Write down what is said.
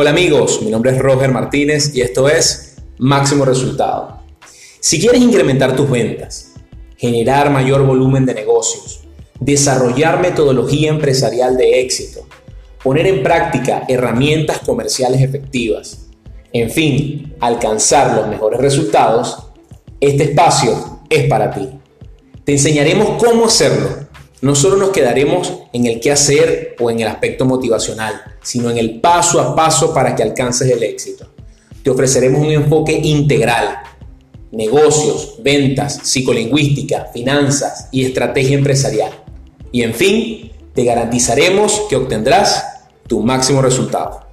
Hola amigos, mi nombre es Roger Martínez y esto es Máximo Resultado. Si quieres incrementar tus ventas, generar mayor volumen de negocios, desarrollar metodología empresarial de éxito, poner en práctica herramientas comerciales efectivas, en fin, alcanzar los mejores resultados, este espacio es para ti. Te enseñaremos cómo hacerlo. No solo nos quedaremos en el qué hacer o en el aspecto motivacional, sino en el paso a paso para que alcances el éxito. Te ofreceremos un enfoque integral. Negocios, ventas, psicolingüística, finanzas y estrategia empresarial. Y en fin, te garantizaremos que obtendrás tu máximo resultado.